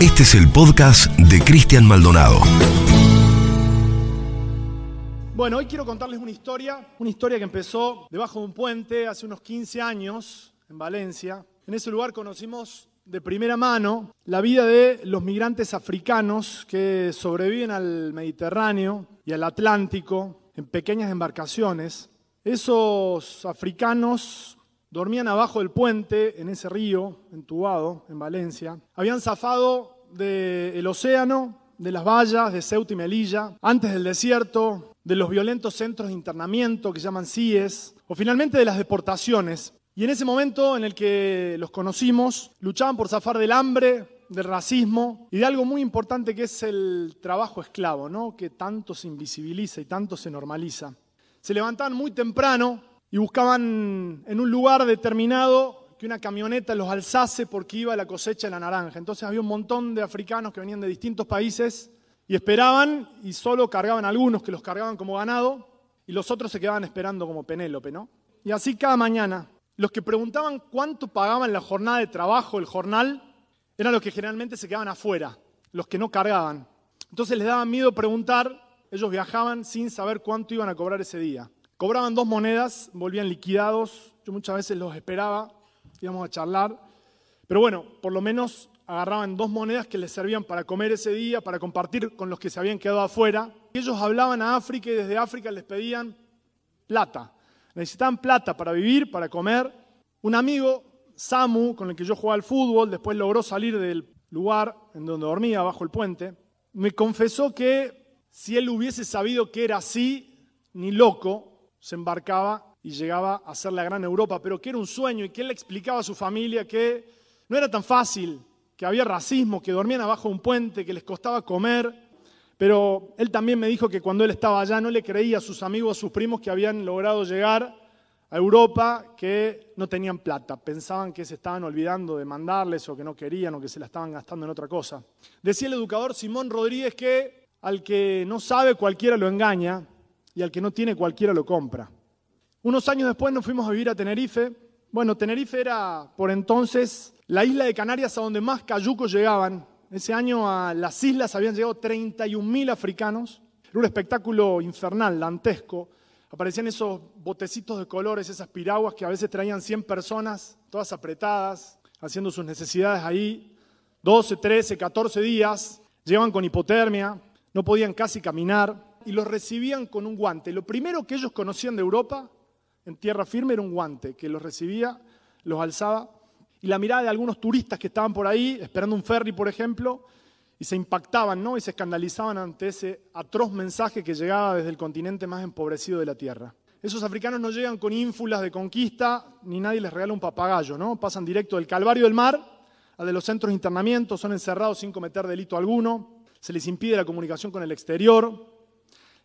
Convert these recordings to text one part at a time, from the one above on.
Este es el podcast de Cristian Maldonado. Bueno, hoy quiero contarles una historia, una historia que empezó debajo de un puente hace unos 15 años en Valencia. En ese lugar conocimos de primera mano la vida de los migrantes africanos que sobreviven al Mediterráneo y al Atlántico en pequeñas embarcaciones. Esos africanos dormían abajo del puente en ese río entubado en Valencia. Habían zafado del océano, de las vallas de Ceuta y Melilla, antes del desierto, de los violentos centros de internamiento que llaman CIES, o finalmente de las deportaciones. Y en ese momento en el que los conocimos, luchaban por zafar del hambre, del racismo y de algo muy importante que es el trabajo esclavo, ¿no? que tanto se invisibiliza y tanto se normaliza. Se levantaban muy temprano y buscaban en un lugar determinado que una camioneta los alzase porque iba la cosecha de la naranja. Entonces había un montón de africanos que venían de distintos países y esperaban y solo cargaban algunos que los cargaban como ganado y los otros se quedaban esperando como Penélope, ¿no? Y así cada mañana. Los que preguntaban cuánto pagaban la jornada de trabajo, el jornal, eran los que generalmente se quedaban afuera, los que no cargaban. Entonces les daba miedo preguntar, ellos viajaban sin saber cuánto iban a cobrar ese día. Cobraban dos monedas, volvían liquidados, yo muchas veces los esperaba, íbamos a charlar, pero bueno, por lo menos agarraban dos monedas que les servían para comer ese día, para compartir con los que se habían quedado afuera. Ellos hablaban a África y desde África les pedían plata. Necesitaban plata para vivir, para comer. Un amigo, Samu, con el que yo jugaba al fútbol, después logró salir del lugar en donde dormía, bajo el puente, me confesó que si él hubiese sabido que era así, ni loco, se embarcaba y llegaba a ser la gran Europa, pero que era un sueño y que él le explicaba a su familia que no era tan fácil que había racismo, que dormían abajo de un puente, que les costaba comer. Pero él también me dijo que cuando él estaba allá no le creía a sus amigos, a sus primos que habían logrado llegar a Europa, que no tenían plata. Pensaban que se estaban olvidando de mandarles o que no querían o que se la estaban gastando en otra cosa. Decía el educador Simón Rodríguez que al que no sabe cualquiera lo engaña y al que no tiene cualquiera lo compra. Unos años después nos fuimos a vivir a Tenerife. Bueno, Tenerife era por entonces la isla de Canarias a donde más cayucos llegaban. Ese año a las islas habían llegado 31.000 africanos. Era un espectáculo infernal, dantesco. Aparecían esos botecitos de colores, esas piraguas que a veces traían 100 personas, todas apretadas, haciendo sus necesidades ahí. 12, 13, 14 días. Llegaban con hipotermia, no podían casi caminar y los recibían con un guante. Lo primero que ellos conocían de Europa en tierra firme era un guante que los recibía, los alzaba y la mirada de algunos turistas que estaban por ahí, esperando un ferry, por ejemplo, y se impactaban ¿no? y se escandalizaban ante ese atroz mensaje que llegaba desde el continente más empobrecido de la Tierra. Esos africanos no llegan con ínfulas de conquista, ni nadie les regala un papagayo, ¿no? Pasan directo del calvario del mar a de los centros de internamiento, son encerrados sin cometer delito alguno, se les impide la comunicación con el exterior.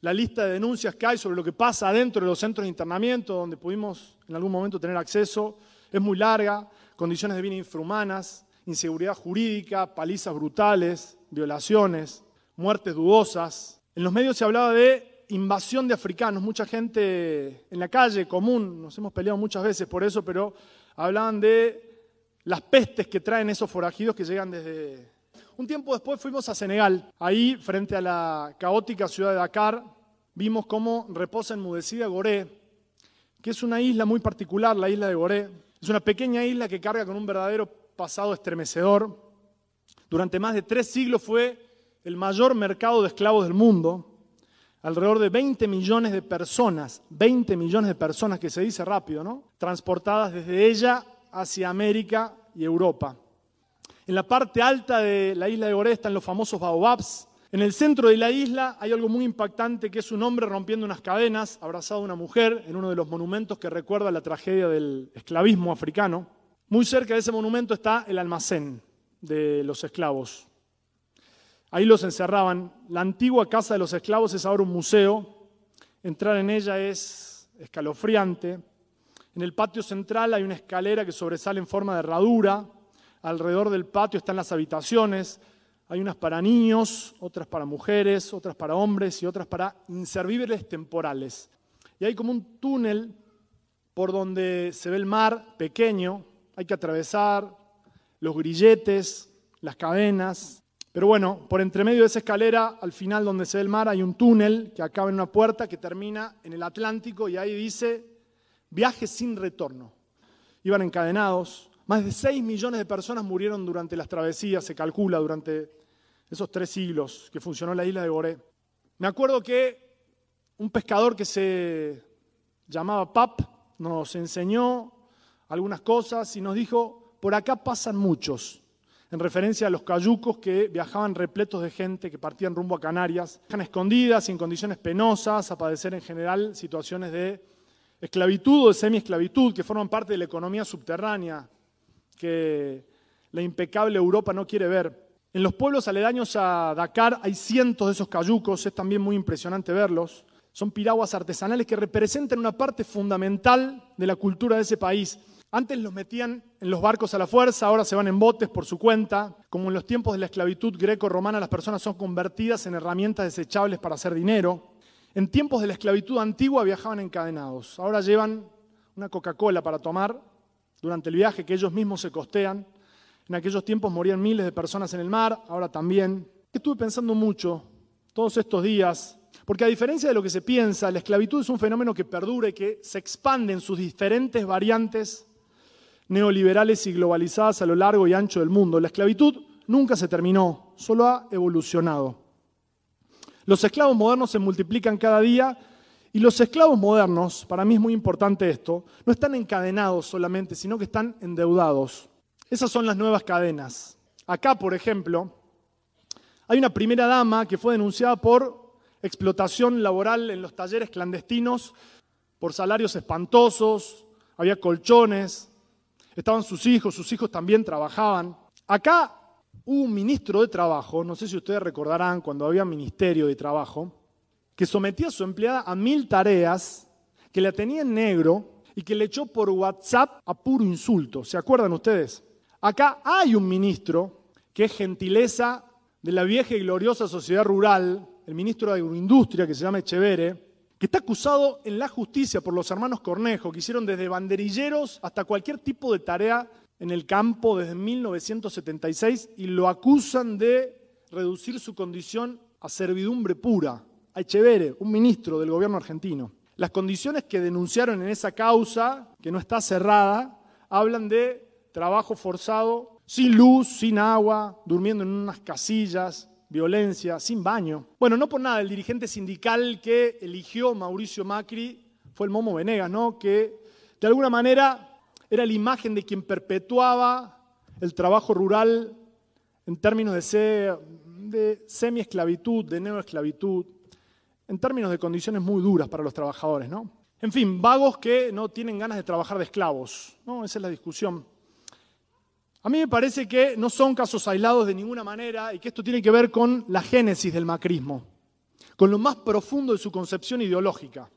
La lista de denuncias que hay sobre lo que pasa adentro de los centros de internamiento, donde pudimos en algún momento tener acceso, es muy larga condiciones de vida infrahumanas, inseguridad jurídica, palizas brutales, violaciones, muertes dudosas. En los medios se hablaba de invasión de africanos, mucha gente en la calle común, nos hemos peleado muchas veces por eso, pero hablaban de las pestes que traen esos forajidos que llegan desde... Un tiempo después fuimos a Senegal, ahí frente a la caótica ciudad de Dakar, vimos cómo reposa enmudecida Goré, que es una isla muy particular, la isla de Goré, es una pequeña isla que carga con un verdadero pasado estremecedor. Durante más de tres siglos fue el mayor mercado de esclavos del mundo. Alrededor de 20 millones de personas, 20 millones de personas, que se dice rápido, ¿no? Transportadas desde ella hacia América y Europa. En la parte alta de la isla de Goré están los famosos baobabs, en el centro de la isla hay algo muy impactante que es un hombre rompiendo unas cadenas, abrazado a una mujer, en uno de los monumentos que recuerda la tragedia del esclavismo africano. Muy cerca de ese monumento está el almacén de los esclavos. Ahí los encerraban. La antigua casa de los esclavos es ahora un museo. Entrar en ella es escalofriante. En el patio central hay una escalera que sobresale en forma de herradura. Alrededor del patio están las habitaciones hay unas para niños, otras para mujeres, otras para hombres y otras para inservibles temporales. Y hay como un túnel por donde se ve el mar pequeño, hay que atravesar los grilletes las cadenas. Pero bueno, por entre medio de esa escalera, al final donde se ve el mar, hay un túnel que acaba en una puerta que termina en el Atlántico y ahí dice viaje sin retorno. Iban encadenados. Más de 6 millones de personas murieron durante las travesías, se calcula, durante esos tres siglos que funcionó la isla de Boré. Me acuerdo que un pescador que se llamaba Pap nos enseñó algunas cosas y nos dijo, por acá pasan muchos, en referencia a los cayucos que viajaban repletos de gente que partían rumbo a Canarias, dejan escondidas y en condiciones penosas, a padecer en general situaciones de esclavitud o de semi-esclavitud que forman parte de la economía subterránea que la impecable Europa no quiere ver. En los pueblos aledaños a Dakar hay cientos de esos cayucos, es también muy impresionante verlos. Son piraguas artesanales que representan una parte fundamental de la cultura de ese país. Antes los metían en los barcos a la fuerza, ahora se van en botes por su cuenta. Como en los tiempos de la esclavitud greco-romana, las personas son convertidas en herramientas desechables para hacer dinero. En tiempos de la esclavitud antigua viajaban encadenados. Ahora llevan una Coca-Cola para tomar durante el viaje que ellos mismos se costean. En aquellos tiempos morían miles de personas en el mar, ahora también. Estuve pensando mucho todos estos días, porque a diferencia de lo que se piensa, la esclavitud es un fenómeno que perdura y que se expande en sus diferentes variantes neoliberales y globalizadas a lo largo y ancho del mundo. La esclavitud nunca se terminó, solo ha evolucionado. Los esclavos modernos se multiplican cada día y los esclavos modernos, para mí es muy importante esto, no están encadenados solamente, sino que están endeudados. Esas son las nuevas cadenas. Acá, por ejemplo, hay una primera dama que fue denunciada por explotación laboral en los talleres clandestinos, por salarios espantosos, había colchones, estaban sus hijos, sus hijos también trabajaban. Acá hubo un ministro de Trabajo, no sé si ustedes recordarán cuando había Ministerio de Trabajo, que sometía a su empleada a mil tareas, que la tenía en negro y que le echó por WhatsApp a puro insulto. ¿Se acuerdan ustedes? Acá hay un ministro que es gentileza de la vieja y gloriosa sociedad rural, el ministro de Agroindustria, que se llama Echevere, que está acusado en la justicia por los hermanos Cornejo, que hicieron desde banderilleros hasta cualquier tipo de tarea en el campo desde 1976 y lo acusan de reducir su condición a servidumbre pura, a Echevere, un ministro del gobierno argentino. Las condiciones que denunciaron en esa causa, que no está cerrada, hablan de trabajo forzado, sin luz, sin agua, durmiendo en unas casillas, violencia, sin baño. Bueno, no por nada, el dirigente sindical que eligió Mauricio Macri fue el Momo Venegas, ¿no? Que de alguna manera era la imagen de quien perpetuaba el trabajo rural en términos de, de semi-esclavitud, de neoesclavitud, en términos de condiciones muy duras para los trabajadores, ¿no? En fin, vagos que no tienen ganas de trabajar de esclavos, ¿no? Esa es la discusión. A mí me parece que no son casos aislados de ninguna manera y que esto tiene que ver con la génesis del macrismo, con lo más profundo de su concepción ideológica.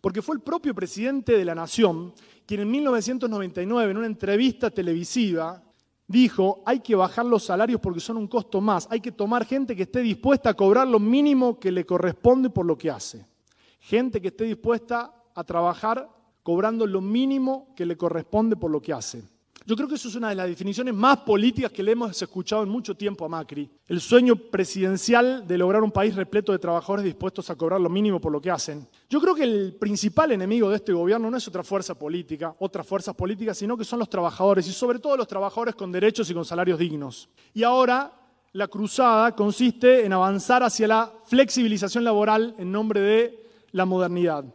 Porque fue el propio presidente de la Nación quien en 1999, en una entrevista televisiva, dijo, hay que bajar los salarios porque son un costo más, hay que tomar gente que esté dispuesta a cobrar lo mínimo que le corresponde por lo que hace. Gente que esté dispuesta a trabajar cobrando lo mínimo que le corresponde por lo que hace. Yo creo que eso es una de las definiciones más políticas que le hemos escuchado en mucho tiempo a Macri. El sueño presidencial de lograr un país repleto de trabajadores dispuestos a cobrar lo mínimo por lo que hacen. Yo creo que el principal enemigo de este gobierno no es otra fuerza política, otras fuerzas políticas, sino que son los trabajadores y sobre todo los trabajadores con derechos y con salarios dignos. Y ahora la cruzada consiste en avanzar hacia la flexibilización laboral en nombre de la modernidad.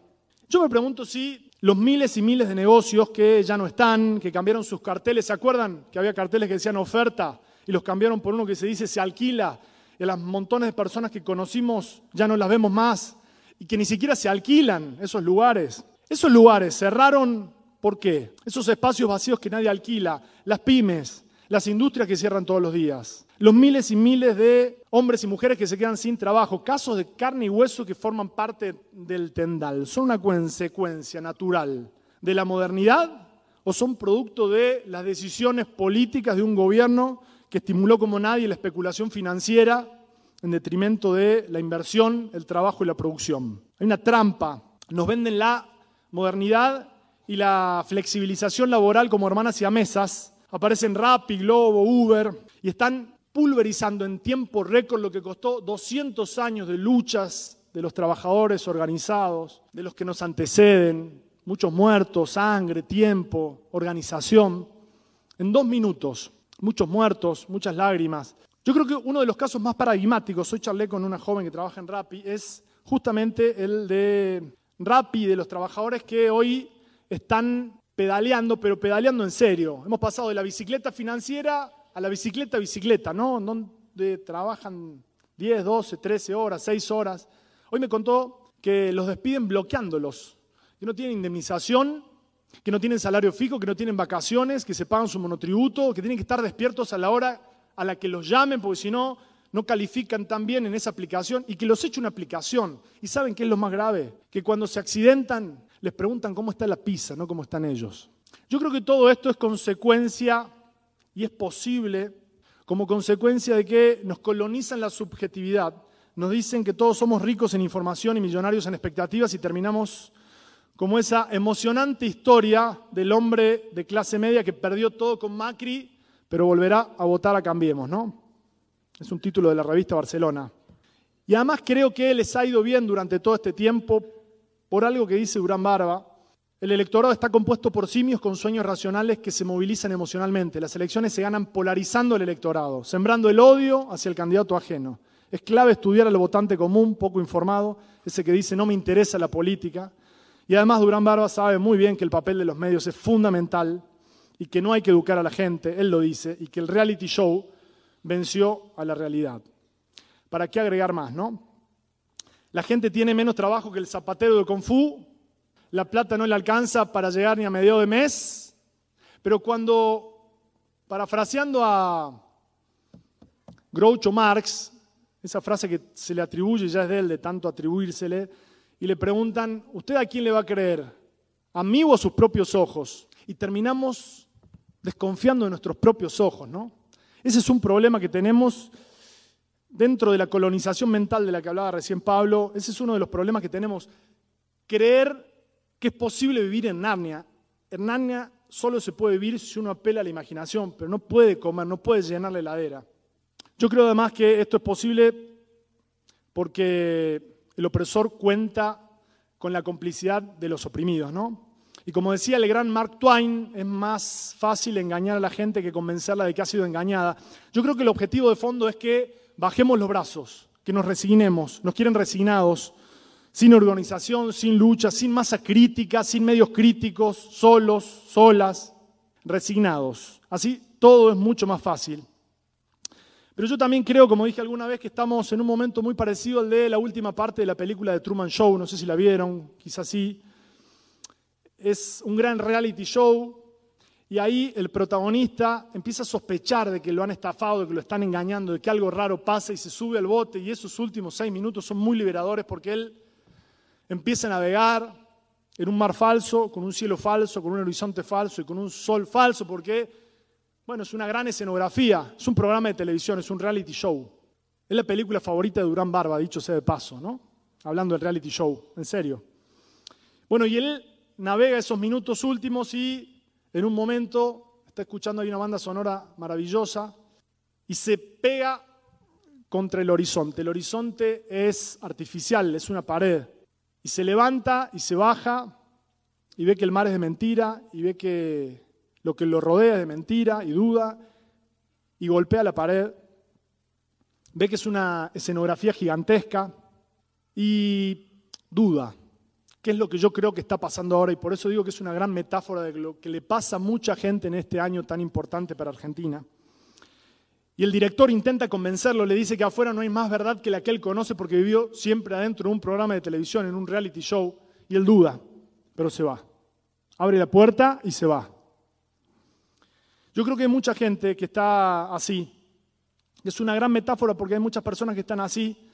Yo me pregunto si los miles y miles de negocios que ya no están, que cambiaron sus carteles. ¿Se acuerdan que había carteles que decían oferta y los cambiaron por uno que se dice se alquila? Y las montones de personas que conocimos ya no las vemos más y que ni siquiera se alquilan esos lugares. Esos lugares cerraron, ¿por qué? Esos espacios vacíos que nadie alquila, las pymes, las industrias que cierran todos los días, los miles y miles de hombres y mujeres que se quedan sin trabajo, casos de carne y hueso que forman parte del tendal, ¿son una consecuencia natural de la modernidad o son producto de las decisiones políticas de un gobierno que estimuló como nadie la especulación financiera en detrimento de la inversión, el trabajo y la producción? Hay una trampa, nos venden la modernidad y la flexibilización laboral como hermanas y a mesas, aparecen Rappi, Globo, Uber, y están pulverizando en tiempo récord lo que costó 200 años de luchas de los trabajadores organizados, de los que nos anteceden, muchos muertos, sangre, tiempo, organización, en dos minutos, muchos muertos, muchas lágrimas. Yo creo que uno de los casos más paradigmáticos, hoy charlé con una joven que trabaja en Rappi, es justamente el de Rappi, de los trabajadores que hoy están pedaleando, pero pedaleando en serio. Hemos pasado de la bicicleta financiera a la bicicleta bicicleta, ¿no? Donde trabajan 10, 12, 13 horas, 6 horas. Hoy me contó que los despiden bloqueándolos, que no tienen indemnización, que no tienen salario fijo, que no tienen vacaciones, que se pagan su monotributo, que tienen que estar despiertos a la hora a la que los llamen, porque si no, no califican tan bien en esa aplicación y que los eche una aplicación. ¿Y saben qué es lo más grave? Que cuando se accidentan les preguntan cómo está la pizza, no cómo están ellos. Yo creo que todo esto es consecuencia y es posible como consecuencia de que nos colonizan la subjetividad. Nos dicen que todos somos ricos en información y millonarios en expectativas y terminamos como esa emocionante historia del hombre de clase media que perdió todo con Macri, pero volverá a votar a Cambiemos, ¿no? Es un título de la revista Barcelona. Y además creo que les ha ido bien durante todo este tiempo por algo que dice Durán Barba. El electorado está compuesto por simios con sueños racionales que se movilizan emocionalmente. Las elecciones se ganan polarizando el electorado, sembrando el odio hacia el candidato ajeno. Es clave estudiar al votante común, poco informado, ese que dice no me interesa la política. Y además Durán Barba sabe muy bien que el papel de los medios es fundamental y que no hay que educar a la gente, él lo dice, y que el reality show venció a la realidad. ¿Para qué agregar más, no? La gente tiene menos trabajo que el zapatero de Kung Fu, la plata no le alcanza para llegar ni a medio de mes, pero cuando, parafraseando a Groucho Marx, esa frase que se le atribuye, ya es de él, de tanto atribuírsele, y le preguntan, ¿usted a quién le va a creer? ¿A mí o a sus propios ojos? Y terminamos desconfiando de nuestros propios ojos, ¿no? Ese es un problema que tenemos dentro de la colonización mental de la que hablaba recién Pablo. Ese es uno de los problemas que tenemos. Creer que es posible vivir en Narnia. En Narnia solo se puede vivir si uno apela a la imaginación, pero no puede comer, no puede llenar la heladera. Yo creo además que esto es posible porque el opresor cuenta con la complicidad de los oprimidos, ¿no? Y como decía el gran Mark Twain, es más fácil engañar a la gente que convencerla de que ha sido engañada. Yo creo que el objetivo de fondo es que bajemos los brazos, que nos resignemos, nos quieren resignados, sin organización, sin lucha, sin masa crítica, sin medios críticos, solos, solas, resignados. Así todo es mucho más fácil. Pero yo también creo, como dije alguna vez, que estamos en un momento muy parecido al de la última parte de la película de Truman Show, no sé si la vieron, quizás sí. Es un gran reality show y ahí el protagonista empieza a sospechar de que lo han estafado, de que lo están engañando, de que algo raro pasa y se sube al bote y esos últimos seis minutos son muy liberadores porque él empieza a navegar en un mar falso, con un cielo falso, con un horizonte falso y con un sol falso, porque, bueno, es una gran escenografía, es un programa de televisión, es un reality show. Es la película favorita de Durán Barba, dicho sea de paso, ¿no? Hablando del reality show, en serio. Bueno, y él navega esos minutos últimos y en un momento está escuchando ahí una banda sonora maravillosa y se pega contra el horizonte. El horizonte es artificial, es una pared. Y se levanta y se baja y ve que el mar es de mentira y ve que lo que lo rodea es de mentira y duda y golpea la pared. Ve que es una escenografía gigantesca y duda. ¿Qué es lo que yo creo que está pasando ahora? Y por eso digo que es una gran metáfora de lo que le pasa a mucha gente en este año tan importante para Argentina. Y el director intenta convencerlo, le dice que afuera no hay más verdad que la que él conoce porque vivió siempre adentro de un programa de televisión, en un reality show, y él duda, pero se va. Abre la puerta y se va. Yo creo que hay mucha gente que está así. Es una gran metáfora porque hay muchas personas que están así,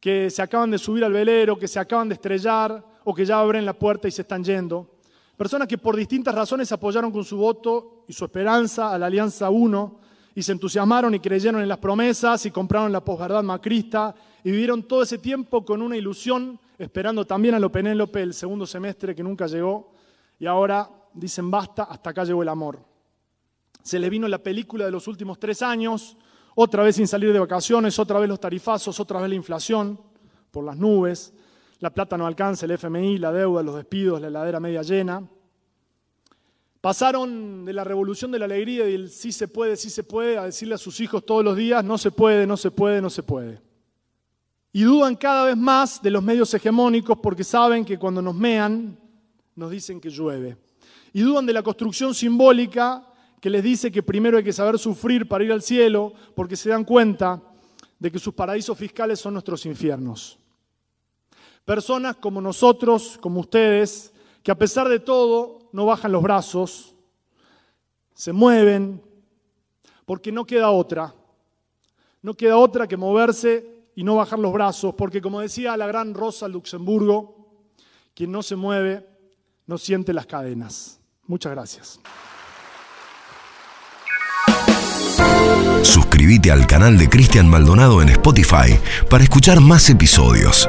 que se acaban de subir al velero, que se acaban de estrellar o que ya abren la puerta y se están yendo. Personas que por distintas razones apoyaron con su voto y su esperanza a la Alianza 1 y se entusiasmaron y creyeron en las promesas y compraron la posverdad macrista y vivieron todo ese tiempo con una ilusión, esperando también a lo Penélope el segundo semestre que nunca llegó y ahora dicen basta, hasta acá llegó el amor. Se les vino la película de los últimos tres años, Otra vez sin salir de vacaciones, otra vez los tarifazos, otra vez la inflación por las nubes, la plata no alcanza, el FMI, la deuda, los despidos, la heladera media llena. Pasaron de la revolución de la alegría y del sí se puede, sí se puede, a decirle a sus hijos todos los días, no se puede, no se puede, no se puede. Y dudan cada vez más de los medios hegemónicos porque saben que cuando nos mean, nos dicen que llueve. Y dudan de la construcción simbólica que les dice que primero hay que saber sufrir para ir al cielo porque se dan cuenta de que sus paraísos fiscales son nuestros infiernos. Personas como nosotros, como ustedes, que a pesar de todo no bajan los brazos, se mueven, porque no queda otra. No queda otra que moverse y no bajar los brazos, porque como decía la gran Rosa Luxemburgo, quien no se mueve no siente las cadenas. Muchas gracias. Suscríbete al canal de Cristian Maldonado en Spotify para escuchar más episodios.